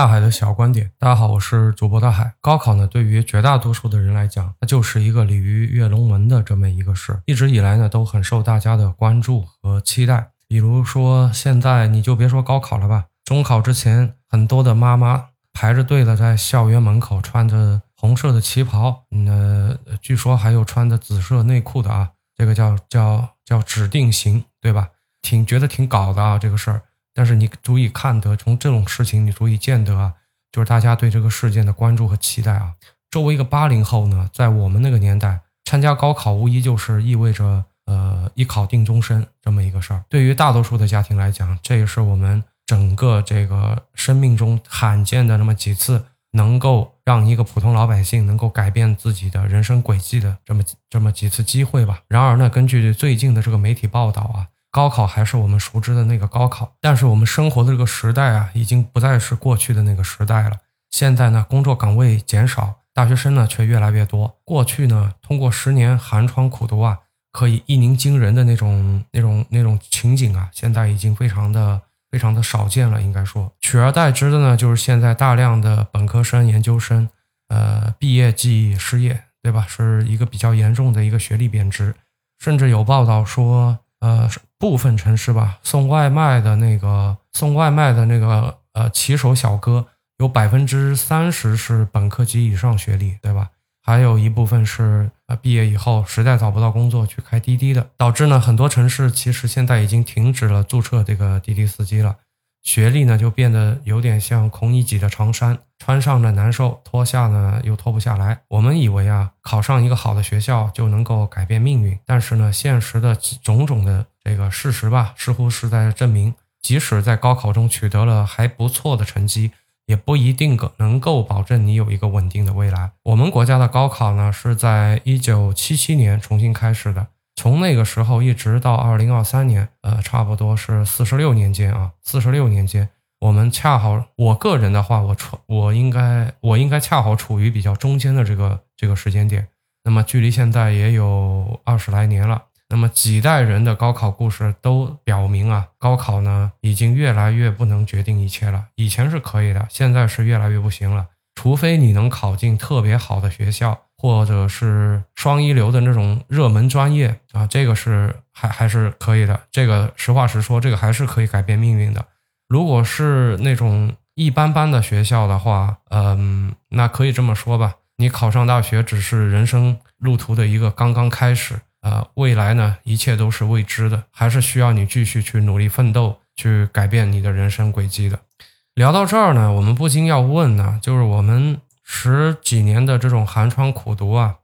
大海的小观点，大家好，我是主播大海。高考呢，对于绝大多数的人来讲，它就是一个鲤鱼跃龙门的这么一个事，一直以来呢，都很受大家的关注和期待。比如说，现在你就别说高考了吧，中考之前，很多的妈妈排着队的在校园门口穿着红色的旗袍，呃，据说还有穿着紫色内裤的啊，这个叫叫叫指定型，对吧？挺觉得挺搞的啊，这个事儿。但是你足以看得，从这种事情你足以见得啊，就是大家对这个事件的关注和期待啊。作为一个八零后呢，在我们那个年代，参加高考无疑就是意味着。呃，一考定终身这么一个事儿，对于大多数的家庭来讲，这也是我们整个这个生命中罕见的那么几次，能够让一个普通老百姓能够改变自己的人生轨迹的这么这么几次机会吧。然而呢，根据最近的这个媒体报道啊，高考还是我们熟知的那个高考，但是我们生活的这个时代啊，已经不再是过去的那个时代了。现在呢，工作岗位减少，大学生呢却越来越多。过去呢，通过十年寒窗苦读啊。可以一鸣惊人的那种、那种、那种情景啊，现在已经非常的、非常的少见了。应该说，取而代之的呢，就是现在大量的本科生、研究生，呃，毕业即失业，对吧？是一个比较严重的一个学历贬值。甚至有报道说，呃，部分城市吧，送外卖的那个送外卖的那个呃骑手小哥，有百分之三十是本科及以上学历，对吧？还有一部分是呃毕业以后实在找不到工作去开滴滴的，导致呢很多城市其实现在已经停止了注册这个滴滴司机了。学历呢就变得有点像孔乙己的长衫，穿上呢难受，脱下呢又脱不下来。我们以为啊考上一个好的学校就能够改变命运，但是呢现实的种种的这个事实吧，似乎是在证明，即使在高考中取得了还不错的成绩。也不一定够能够保证你有一个稳定的未来。我们国家的高考呢，是在一九七七年重新开始的，从那个时候一直到二零二三年，呃，差不多是四十六年间啊，四十六年间，我们恰好，我个人的话，我处，我应该，我应该恰好处于比较中间的这个这个时间点。那么，距离现在也有二十来年了。那么几代人的高考故事都表明啊，高考呢已经越来越不能决定一切了。以前是可以的，现在是越来越不行了。除非你能考进特别好的学校，或者是双一流的那种热门专业啊，这个是还还是可以的。这个实话实说，这个还是可以改变命运的。如果是那种一般般的学校的话，嗯，那可以这么说吧，你考上大学只是人生路途的一个刚刚开始。呃，未来呢，一切都是未知的，还是需要你继续去努力奋斗，去改变你的人生轨迹的。聊到这儿呢，我们不禁要问呢，就是我们十几年的这种寒窗苦读啊，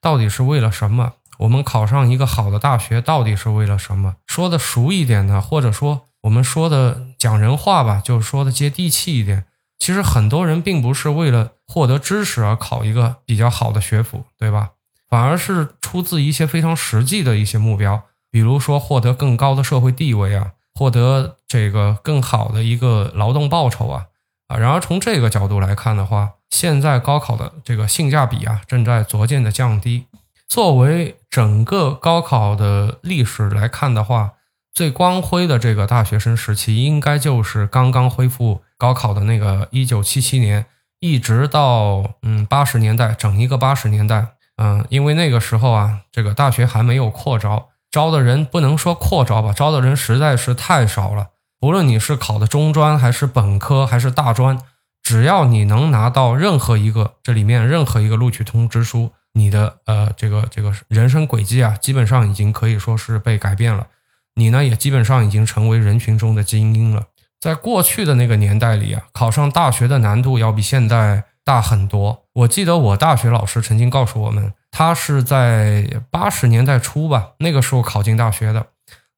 到底是为了什么？我们考上一个好的大学到底是为了什么？说的熟一点呢，或者说我们说的讲人话吧，就是说的接地气一点，其实很多人并不是为了获得知识而考一个比较好的学府，对吧？反而是出自一些非常实际的一些目标，比如说获得更高的社会地位啊，获得这个更好的一个劳动报酬啊啊。然而从这个角度来看的话，现在高考的这个性价比啊正在逐渐的降低。作为整个高考的历史来看的话，最光辉的这个大学生时期，应该就是刚刚恢复高考的那个一九七七年，一直到嗯八十年代，整一个八十年代。嗯，因为那个时候啊，这个大学还没有扩招，招的人不能说扩招吧，招的人实在是太少了。无论你是考的中专还是本科还是大专，只要你能拿到任何一个这里面任何一个录取通知书，你的呃这个这个人生轨迹啊，基本上已经可以说是被改变了。你呢，也基本上已经成为人群中的精英了。在过去的那个年代里啊，考上大学的难度要比现在。大很多。我记得我大学老师曾经告诉我们，他是在八十年代初吧，那个时候考进大学的。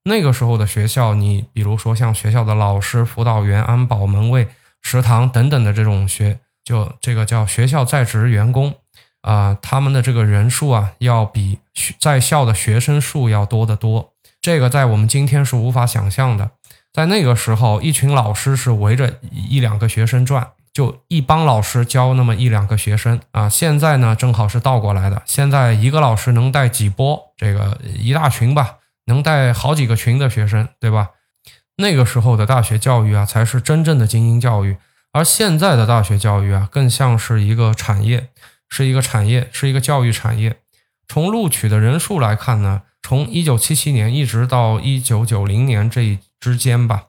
那个时候的学校，你比如说像学校的老师、辅导员、安保门卫、食堂等等的这种学，就这个叫学校在职员工啊，他们的这个人数啊，要比在校的学生数要多得多。这个在我们今天是无法想象的。在那个时候，一群老师是围着一两个学生转。就一帮老师教那么一两个学生啊，现在呢正好是倒过来的，现在一个老师能带几波，这个一大群吧，能带好几个群的学生，对吧？那个时候的大学教育啊，才是真正的精英教育，而现在的大学教育啊，更像是一个产业，是一个产业，是一个教育产业。从录取的人数来看呢，从一九七七年一直到一九九零年这之间吧，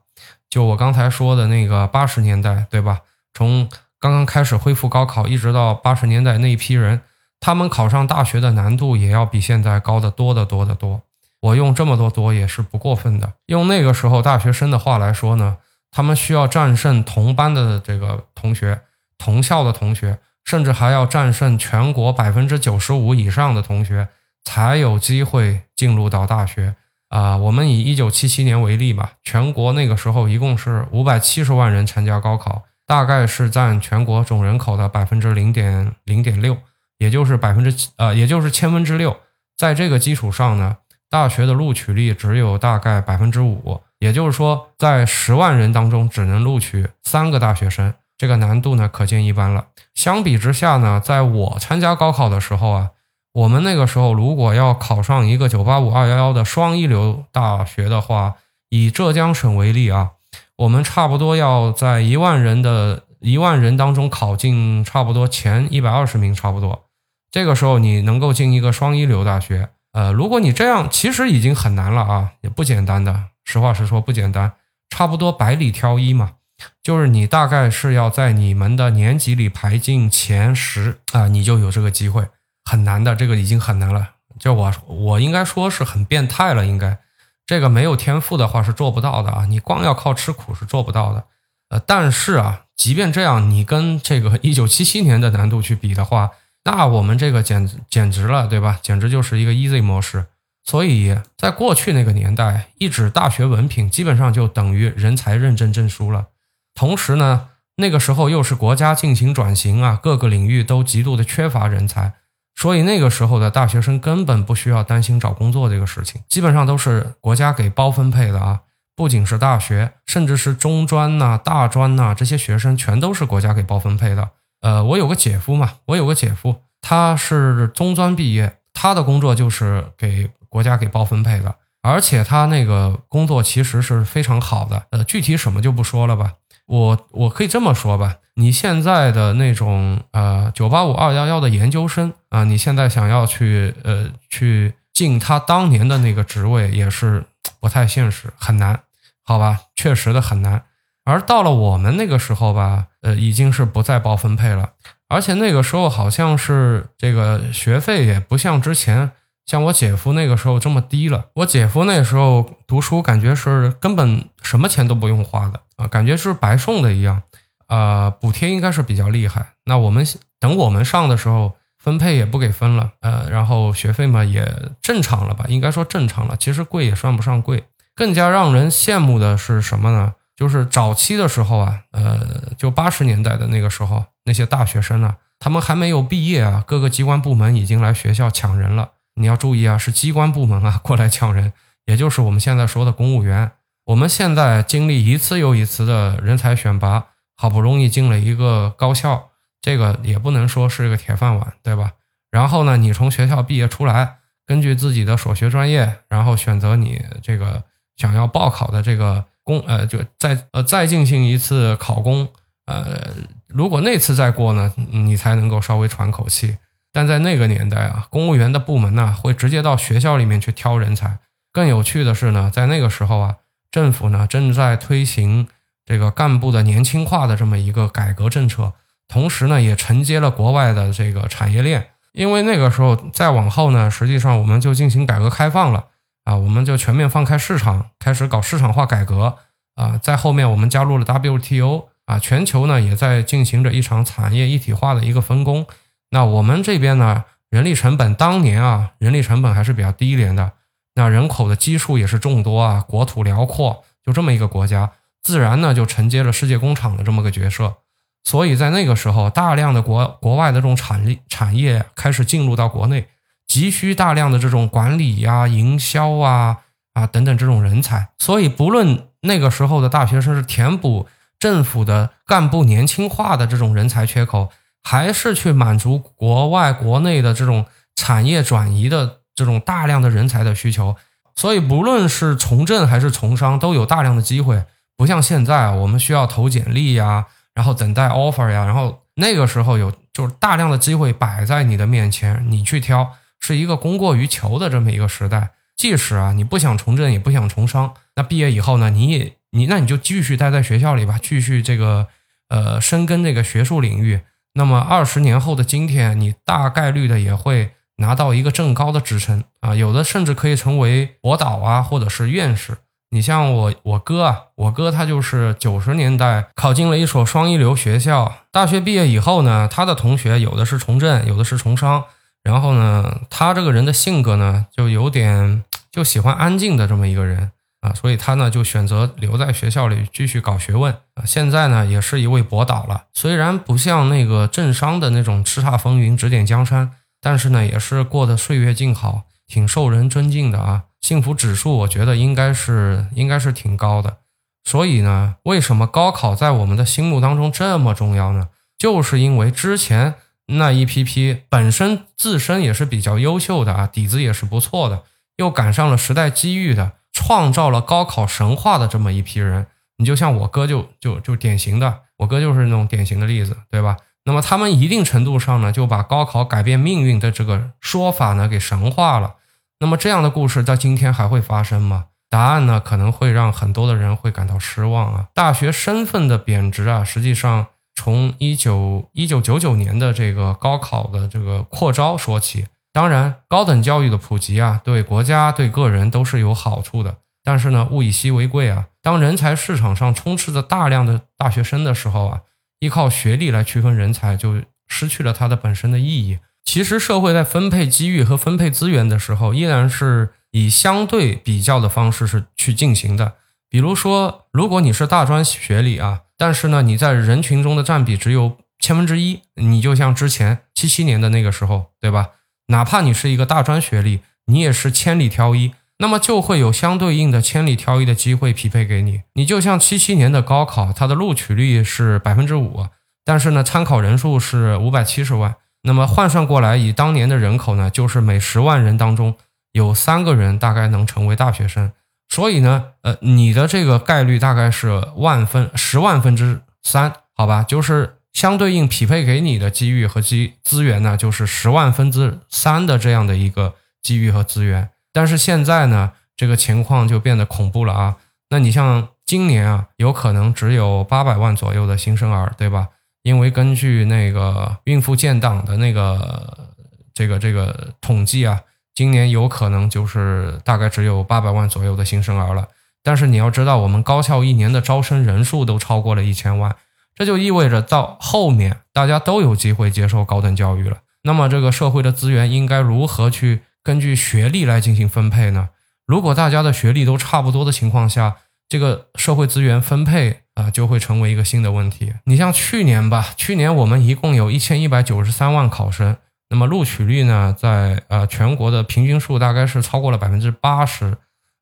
就我刚才说的那个八十年代，对吧？从刚刚开始恢复高考，一直到八十年代那一批人，他们考上大学的难度也要比现在高得多得多得多。我用这么多多也是不过分的。用那个时候大学生的话来说呢，他们需要战胜同班的这个同学、同校的同学。甚至还要战胜全国百分之九十五以上的同学，才有机会进入到大学啊！我们以一九七七年为例吧，全国那个时候一共是五百七十万人参加高考，大概是占全国总人口的百分之零点零点六，也就是百分之呃，也就是千分之六。在这个基础上呢，大学的录取率只有大概百分之五，也就是说，在十万人当中只能录取三个大学生。这个难度呢，可见一斑了。相比之下呢，在我参加高考的时候啊，我们那个时候如果要考上一个985、211的双一流大学的话，以浙江省为例啊，我们差不多要在一万人的一万人当中考进差不多前一百二十名，差不多。这个时候你能够进一个双一流大学，呃，如果你这样，其实已经很难了啊，也不简单的。实话实说，不简单，差不多百里挑一嘛。就是你大概是要在你们的年级里排进前十啊，你就有这个机会，很难的，这个已经很难了。就我我应该说是很变态了，应该这个没有天赋的话是做不到的啊，你光要靠吃苦是做不到的。呃，但是啊，即便这样，你跟这个一九七七年的难度去比的话，那我们这个简简直了，对吧？简直就是一个 easy 模式。所以在过去那个年代，一纸大学文凭基本上就等于人才认证证书了。同时呢，那个时候又是国家进行转型啊，各个领域都极度的缺乏人才，所以那个时候的大学生根本不需要担心找工作这个事情，基本上都是国家给包分配的啊。不仅是大学，甚至是中专呐、大专呐，这些学生全都是国家给包分配的。呃，我有个姐夫嘛，我有个姐夫，他是中专毕业，他的工作就是给国家给包分配的，而且他那个工作其实是非常好的。呃，具体什么就不说了吧。我我可以这么说吧，你现在的那种呃九八五二幺幺的研究生啊，你现在想要去呃去进他当年的那个职位，也是不太现实，很难，好吧，确实的很难。而到了我们那个时候吧，呃，已经是不再包分配了，而且那个时候好像是这个学费也不像之前。像我姐夫那个时候这么低了，我姐夫那时候读书感觉是根本什么钱都不用花的啊，感觉是白送的一样，呃，补贴应该是比较厉害。那我们等我们上的时候，分配也不给分了，呃，然后学费嘛也正常了吧，应该说正常了，其实贵也算不上贵。更加让人羡慕的是什么呢？就是早期的时候啊，呃，就八十年代的那个时候，那些大学生啊，他们还没有毕业啊，各个机关部门已经来学校抢人了。你要注意啊，是机关部门啊过来抢人，也就是我们现在说的公务员。我们现在经历一次又一次的人才选拔，好不容易进了一个高校，这个也不能说是个铁饭碗，对吧？然后呢，你从学校毕业出来，根据自己的所学专业，然后选择你这个想要报考的这个公，呃，就再呃再进行一次考公，呃，如果那次再过呢，你才能够稍微喘口气。但在那个年代啊，公务员的部门呢会直接到学校里面去挑人才。更有趣的是呢，在那个时候啊，政府呢正在推行这个干部的年轻化的这么一个改革政策，同时呢也承接了国外的这个产业链。因为那个时候再往后呢，实际上我们就进行改革开放了啊，我们就全面放开市场，开始搞市场化改革啊。在后面我们加入了 WTO 啊，全球呢也在进行着一场产业一体化的一个分工。那我们这边呢，人力成本当年啊，人力成本还是比较低廉的。那人口的基数也是众多啊，国土辽阔，就这么一个国家，自然呢就承接了世界工厂的这么个角色。所以在那个时候，大量的国国外的这种产力产业开始进入到国内，急需大量的这种管理呀、营销啊啊等等这种人才。所以不论那个时候的大学生是填补政府的干部年轻化的这种人才缺口。还是去满足国外、国内的这种产业转移的这种大量的人才的需求，所以不论是从政还是从商，都有大量的机会。不像现在，我们需要投简历呀，然后等待 offer 呀，然后那个时候有就是大量的机会摆在你的面前，你去挑，是一个供过于求的这么一个时代。即使啊你不想从政，也不想从商，那毕业以后呢，你也你那你就继续待在学校里吧，继续这个呃深耕这个学术领域。那么二十年后的今天，你大概率的也会拿到一个正高的职称啊，有的甚至可以成为博导啊，或者是院士。你像我我哥啊，我哥他就是九十年代考进了一所双一流学校，大学毕业以后呢，他的同学有的是从政，有的是从商。然后呢，他这个人的性格呢，就有点就喜欢安静的这么一个人啊，所以他呢就选择留在学校里继续搞学问啊。现在呢也是一位博导了，虽然不像那个政商的那种叱咤风云、指点江山，但是呢也是过得岁月静好，挺受人尊敬的啊。幸福指数我觉得应该是应该是挺高的。所以呢，为什么高考在我们的心目当中这么重要呢？就是因为之前。那一批批本身自身也是比较优秀的啊，底子也是不错的，又赶上了时代机遇的，创造了高考神话的这么一批人，你就像我哥就就就典型的，我哥就是那种典型的例子，对吧？那么他们一定程度上呢，就把高考改变命运的这个说法呢给神化了。那么这样的故事在今天还会发生吗？答案呢可能会让很多的人会感到失望啊。大学身份的贬值啊，实际上。从一九一九九九年的这个高考的这个扩招说起，当然高等教育的普及啊，对国家对个人都是有好处的。但是呢，物以稀为贵啊，当人才市场上充斥着大量的大学生的时候啊，依靠学历来区分人才就失去了它的本身的意义。其实社会在分配机遇和分配资源的时候，依然是以相对比较的方式是去进行的。比如说，如果你是大专学历啊。但是呢，你在人群中的占比只有千分之一，你就像之前七七年的那个时候，对吧？哪怕你是一个大专学历，你也是千里挑一，那么就会有相对应的千里挑一的机会匹配给你。你就像七七年的高考，它的录取率是百分之五，但是呢，参考人数是五百七十万，那么换算过来，以当年的人口呢，就是每十万人当中有三个人大概能成为大学生。所以呢，呃，你的这个概率大概是万分十万分之三，好吧？就是相对应匹配给你的机遇和机资源呢，就是十万分之三的这样的一个机遇和资源。但是现在呢，这个情况就变得恐怖了啊！那你像今年啊，有可能只有八百万左右的新生儿，对吧？因为根据那个孕妇建档的那个这个这个统计啊。今年有可能就是大概只有八百万左右的新生儿了，但是你要知道，我们高校一年的招生人数都超过了一千万，这就意味着到后面大家都有机会接受高等教育了。那么这个社会的资源应该如何去根据学历来进行分配呢？如果大家的学历都差不多的情况下，这个社会资源分配啊就会成为一个新的问题。你像去年吧，去年我们一共有一千一百九十三万考生。那么录取率呢，在呃全国的平均数大概是超过了百分之八十，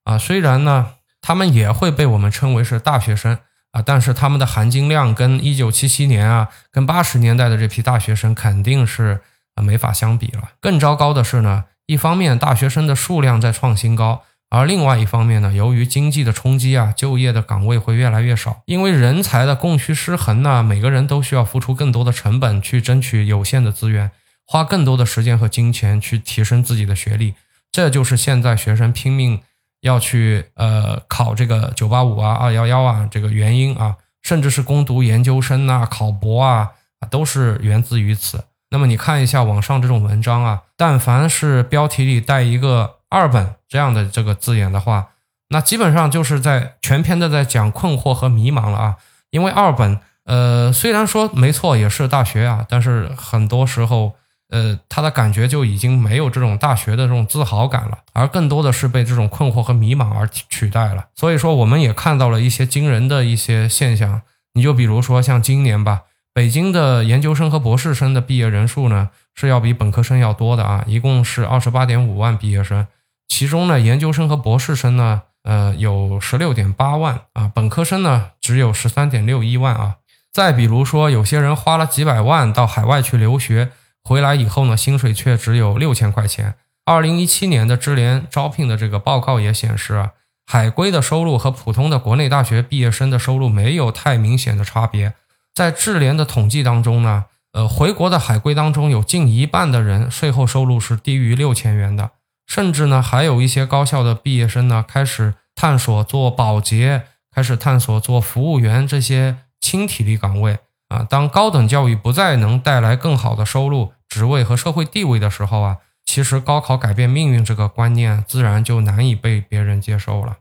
啊，虽然呢他们也会被我们称为是大学生啊，但是他们的含金量跟一九七七年啊，跟八十年代的这批大学生肯定是啊没法相比了。更糟糕的是呢，一方面大学生的数量在创新高，而另外一方面呢，由于经济的冲击啊，就业的岗位会越来越少，因为人才的供需失衡呢，每个人都需要付出更多的成本去争取有限的资源。花更多的时间和金钱去提升自己的学历，这就是现在学生拼命要去呃考这个九八五啊、二幺幺啊这个原因啊，甚至是攻读研究生啊、考博啊，都是源自于此。那么你看一下网上这种文章啊，但凡是标题里带一个二本这样的这个字眼的话，那基本上就是在全篇的在讲困惑和迷茫了啊，因为二本呃虽然说没错也是大学啊，但是很多时候。呃，他的感觉就已经没有这种大学的这种自豪感了，而更多的是被这种困惑和迷茫而取代了。所以说，我们也看到了一些惊人的一些现象。你就比如说像今年吧，北京的研究生和博士生的毕业人数呢是要比本科生要多的啊，一共是二十八点五万毕业生，其中呢研究生和博士生呢，呃有十六点八万啊，本科生呢只有十三点六一万啊。再比如说，有些人花了几百万到海外去留学。回来以后呢，薪水却只有六千块钱。二零一七年的智联招聘的这个报告也显示啊，海归的收入和普通的国内大学毕业生的收入没有太明显的差别。在智联的统计当中呢，呃，回国的海归当中有近一半的人税后收入是低于六千元的，甚至呢，还有一些高校的毕业生呢，开始探索做保洁，开始探索做服务员这些轻体力岗位啊。当高等教育不再能带来更好的收入、职位和社会地位的时候啊，其实高考改变命运这个观念自然就难以被别人接受了。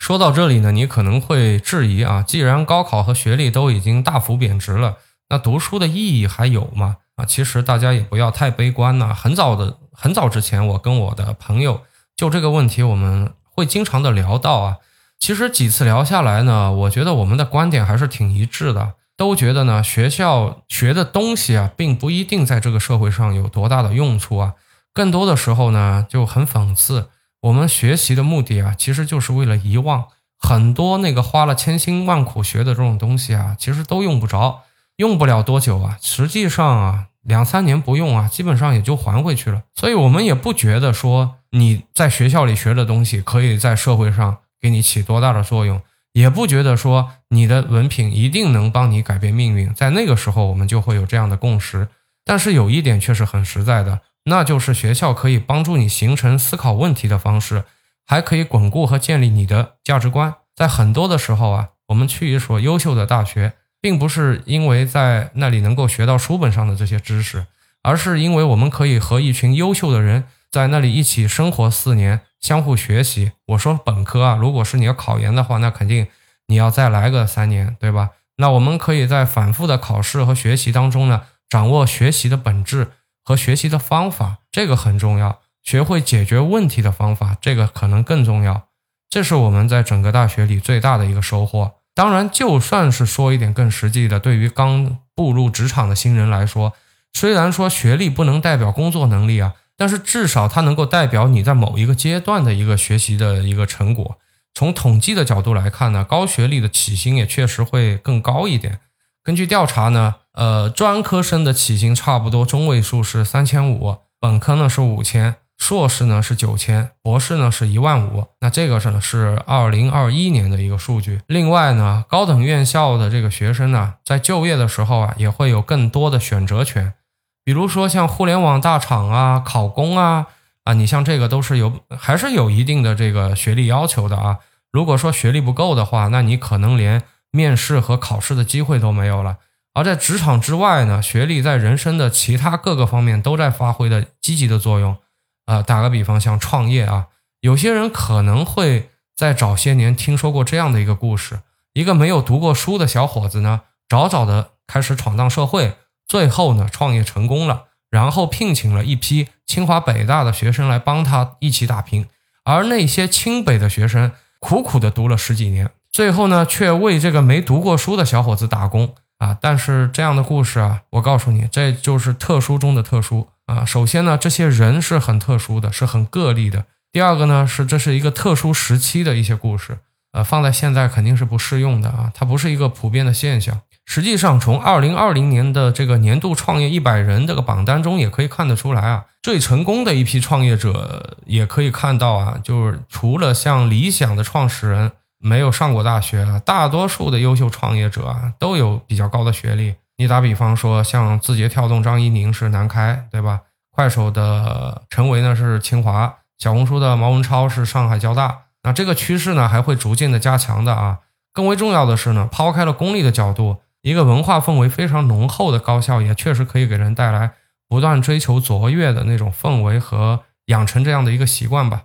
说到这里呢，你可能会质疑啊，既然高考和学历都已经大幅贬值了，那读书的意义还有吗？啊，其实大家也不要太悲观呐。很早的很早之前，我跟我的朋友就这个问题，我们会经常的聊到啊。其实几次聊下来呢，我觉得我们的观点还是挺一致的，都觉得呢，学校学的东西啊，并不一定在这个社会上有多大的用处啊，更多的时候呢，就很讽刺。我们学习的目的啊，其实就是为了遗忘很多那个花了千辛万苦学的这种东西啊，其实都用不着，用不了多久啊。实际上啊，两三年不用啊，基本上也就还回去了。所以，我们也不觉得说你在学校里学的东西可以在社会上给你起多大的作用，也不觉得说你的文凭一定能帮你改变命运。在那个时候，我们就会有这样的共识。但是有一点却是很实在的。那就是学校可以帮助你形成思考问题的方式，还可以巩固和建立你的价值观。在很多的时候啊，我们去一所优秀的大学，并不是因为在那里能够学到书本上的这些知识，而是因为我们可以和一群优秀的人在那里一起生活四年，相互学习。我说本科啊，如果是你要考研的话，那肯定你要再来个三年，对吧？那我们可以在反复的考试和学习当中呢，掌握学习的本质。和学习的方法，这个很重要。学会解决问题的方法，这个可能更重要。这是我们在整个大学里最大的一个收获。当然，就算是说一点更实际的，对于刚步入职场的新人来说，虽然说学历不能代表工作能力啊，但是至少它能够代表你在某一个阶段的一个学习的一个成果。从统计的角度来看呢，高学历的起薪也确实会更高一点。根据调查呢。呃，专科生的起薪差不多中位数是三千五，本科呢是五千，硕士呢是九千，博士呢是一万五。那这个是呢是二零二一年的一个数据。另外呢，高等院校的这个学生呢，在就业的时候啊，也会有更多的选择权。比如说像互联网大厂啊、考公啊啊，你像这个都是有还是有一定的这个学历要求的啊。如果说学历不够的话，那你可能连面试和考试的机会都没有了。而在职场之外呢，学历在人生的其他各个方面都在发挥的积极的作用。啊，打个比方，像创业啊，有些人可能会在早些年听说过这样的一个故事：一个没有读过书的小伙子呢，早早的开始闯荡社会，最后呢创业成功了，然后聘请了一批清华北大的学生来帮他一起打拼，而那些清北的学生苦苦的读了十几年，最后呢却为这个没读过书的小伙子打工。啊，但是这样的故事啊，我告诉你，这就是特殊中的特殊啊。首先呢，这些人是很特殊的，是很个例的。第二个呢，是这是一个特殊时期的一些故事，呃，放在现在肯定是不适用的啊，它不是一个普遍的现象。实际上，从二零二零年的这个年度创业一百人这个榜单中也可以看得出来啊，最成功的一批创业者也可以看到啊，就是除了像理想的创始人。没有上过大学啊，大多数的优秀创业者啊都有比较高的学历。你打比方说，像字节跳动张一宁是南开，对吧？快手的陈维呢是清华，小红书的毛文超是上海交大。那这个趋势呢还会逐渐的加强的啊。更为重要的是呢，抛开了功利的角度，一个文化氛围非常浓厚的高校也确实可以给人带来不断追求卓越的那种氛围和养成这样的一个习惯吧。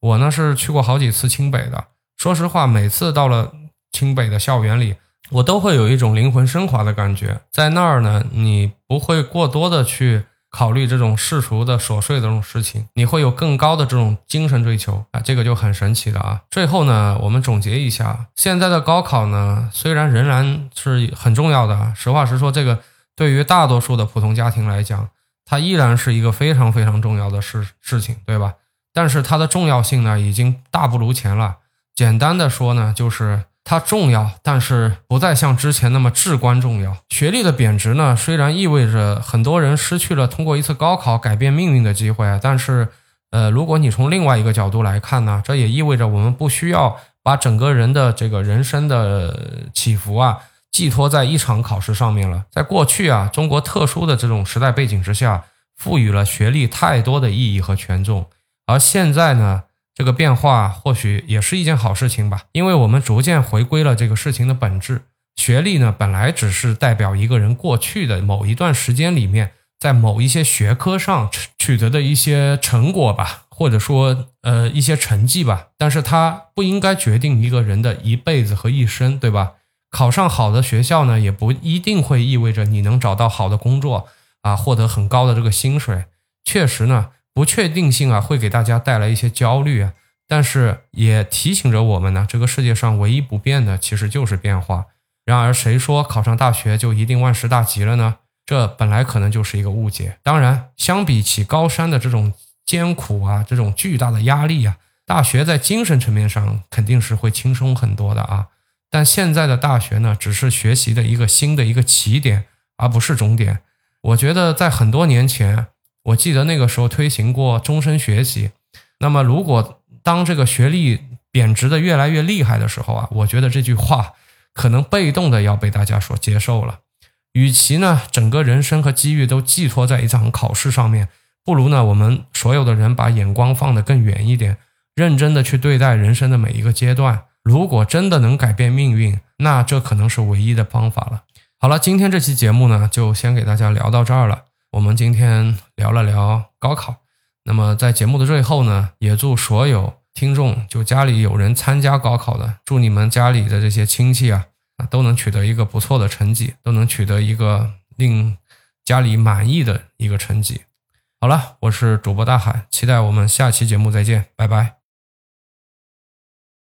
我呢是去过好几次清北的。说实话，每次到了清北的校园里，我都会有一种灵魂升华的感觉。在那儿呢，你不会过多的去考虑这种世俗的琐碎的这种事情，你会有更高的这种精神追求啊，这个就很神奇了啊。最后呢，我们总结一下，现在的高考呢，虽然仍然是很重要的，实话实说，这个对于大多数的普通家庭来讲，它依然是一个非常非常重要的事事情，对吧？但是它的重要性呢，已经大不如前了。简单的说呢，就是它重要，但是不再像之前那么至关重要。学历的贬值呢，虽然意味着很多人失去了通过一次高考改变命运的机会，但是，呃，如果你从另外一个角度来看呢，这也意味着我们不需要把整个人的这个人生的起伏啊，寄托在一场考试上面了。在过去啊，中国特殊的这种时代背景之下，赋予了学历太多的意义和权重。而现在呢，这个变化或许也是一件好事情吧，因为我们逐渐回归了这个事情的本质。学历呢，本来只是代表一个人过去的某一段时间里面，在某一些学科上取得的一些成果吧，或者说呃一些成绩吧。但是它不应该决定一个人的一辈子和一生，对吧？考上好的学校呢，也不一定会意味着你能找到好的工作啊，获得很高的这个薪水。确实呢，不确定性啊，会给大家带来一些焦虑啊。但是也提醒着我们呢，这个世界上唯一不变的，其实就是变化。然而，谁说考上大学就一定万事大吉了呢？这本来可能就是一个误解。当然，相比起高山的这种艰苦啊，这种巨大的压力啊，大学在精神层面上肯定是会轻松很多的啊。但现在的大学呢，只是学习的一个新的一个起点，而不是终点。我觉得在很多年前，我记得那个时候推行过终身学习。那么，如果当这个学历贬值的越来越厉害的时候啊，我觉得这句话。可能被动的要被大家所接受了，与其呢整个人生和机遇都寄托在一场考试上面，不如呢我们所有的人把眼光放得更远一点，认真的去对待人生的每一个阶段。如果真的能改变命运，那这可能是唯一的方法了。好了，今天这期节目呢就先给大家聊到这儿了。我们今天聊了聊高考，那么在节目的最后呢，也祝所有。听众就家里有人参加高考的，祝你们家里的这些亲戚啊啊都能取得一个不错的成绩，都能取得一个令家里满意的一个成绩。好了，我是主播大海，期待我们下期节目再见，拜拜。